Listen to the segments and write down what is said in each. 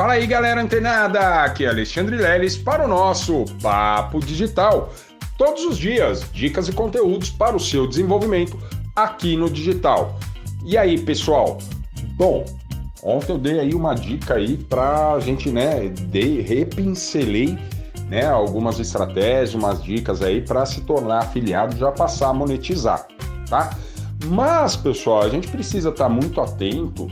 Fala aí, galera antenada! Aqui é Alexandre Leles para o nosso Papo Digital. Todos os dias, dicas e conteúdos para o seu desenvolvimento aqui no digital. E aí, pessoal? Bom, ontem eu dei aí uma dica aí para a gente, né, dei, repincelei né, algumas estratégias, umas dicas aí para se tornar afiliado já passar a monetizar, tá? Mas, pessoal, a gente precisa estar muito atento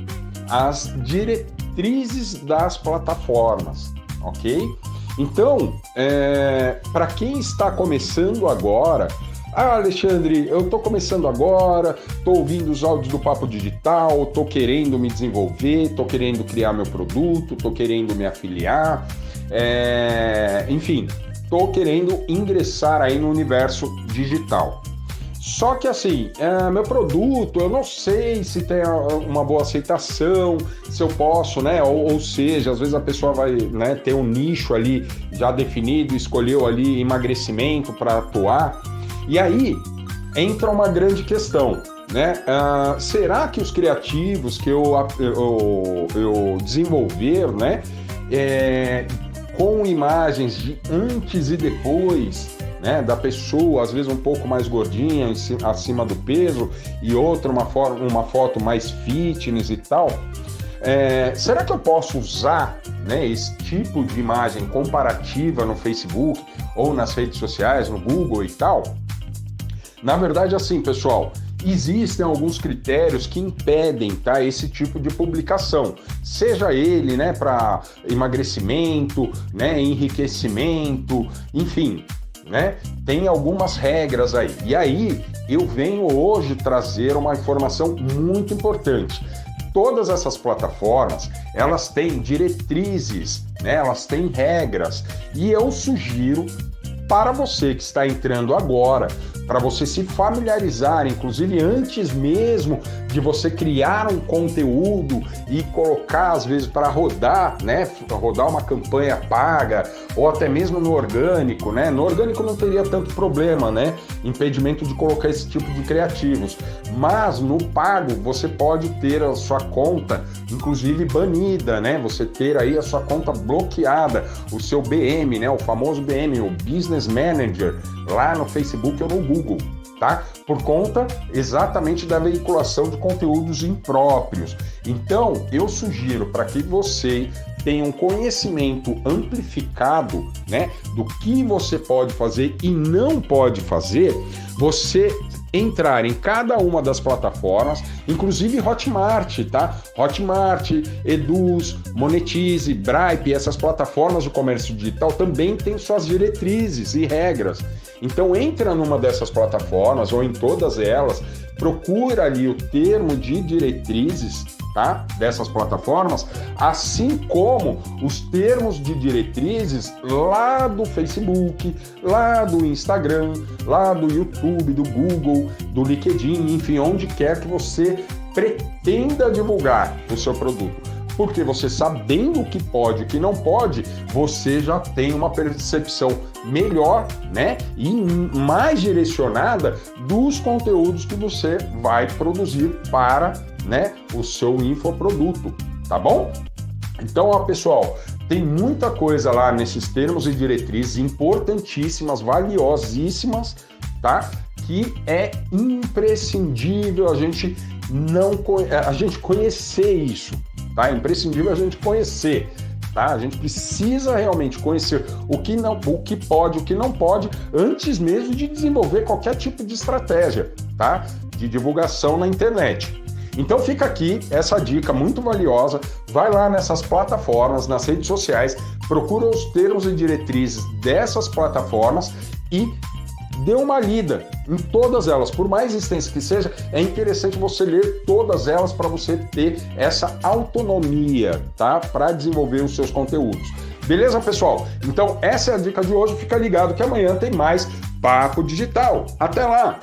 às diretrizes diretrizes das plataformas, ok? Então, é, para quem está começando agora, ah, Alexandre, eu estou começando agora, estou ouvindo os áudios do Papo Digital, estou querendo me desenvolver, estou querendo criar meu produto, estou querendo me afiliar, é, enfim, estou querendo ingressar aí no universo digital. Só que assim, é, meu produto, eu não sei se tem uma boa aceitação, se eu posso, né? Ou, ou seja, às vezes a pessoa vai né, ter um nicho ali já definido, escolheu ali emagrecimento para atuar. E aí entra uma grande questão, né? Uh, será que os criativos que eu, eu, eu desenvolver, né? É, com imagens de antes e depois, né, da pessoa, às vezes um pouco mais gordinha, acima do peso, e outra uma, uma foto mais fitness e tal. É, será que eu posso usar né, esse tipo de imagem comparativa no Facebook ou nas redes sociais, no Google e tal? Na verdade, assim, pessoal, existem alguns critérios que impedem tá, esse tipo de publicação, seja ele né, para emagrecimento, né, enriquecimento, enfim, né? Tem algumas regras aí. E aí eu venho hoje trazer uma informação muito importante. Todas essas plataformas, elas têm diretrizes, né? Elas têm regras. E eu sugiro para você que está entrando agora, para você se familiarizar, inclusive antes mesmo de você criar um conteúdo e colocar às vezes para rodar, né, rodar uma campanha paga ou até mesmo no orgânico, né? No orgânico não teria tanto problema, né? Impedimento de colocar esse tipo de criativos, mas no pago você pode ter a sua conta inclusive banida, né? Você ter aí a sua conta bloqueada, o seu BM, né, o famoso BM, o Business Manager, lá no Facebook ou no Google tá? Por conta exatamente da veiculação de conteúdos impróprios. Então, eu sugiro para que você tenha um conhecimento amplificado, né, do que você pode fazer e não pode fazer, você entrar em cada uma das plataformas, inclusive Hotmart, tá? Hotmart, Eduz, Monetize, Bripe, essas plataformas do comércio digital também têm suas diretrizes e regras. Então entra numa dessas plataformas ou em todas elas, procura ali o termo de diretrizes tá? dessas plataformas, assim como os termos de diretrizes lá do Facebook, lá do Instagram, lá do YouTube, do Google, do LinkedIn, enfim, onde quer que você pretenda divulgar o seu produto porque você sabendo o que pode e o que não pode, você já tem uma percepção melhor, né? E mais direcionada dos conteúdos que você vai produzir para, né, o seu infoproduto, tá bom? Então, ó, pessoal, tem muita coisa lá nesses termos e diretrizes importantíssimas, valiosíssimas, tá? Que é imprescindível a gente não a gente conhecer isso, tá? É imprescindível a gente conhecer. Tá? A gente precisa realmente conhecer o que não, o que pode, o que não pode, antes mesmo de desenvolver qualquer tipo de estratégia, tá? De divulgação na internet. Então fica aqui essa dica muito valiosa. Vai lá nessas plataformas, nas redes sociais, procura os termos e diretrizes dessas plataformas e dê uma lida em todas elas, por mais extensa que seja, é interessante você ler todas elas para você ter essa autonomia, tá? Para desenvolver os seus conteúdos. Beleza, pessoal? Então, essa é a dica de hoje. Fica ligado que amanhã tem mais Papo Digital. Até lá!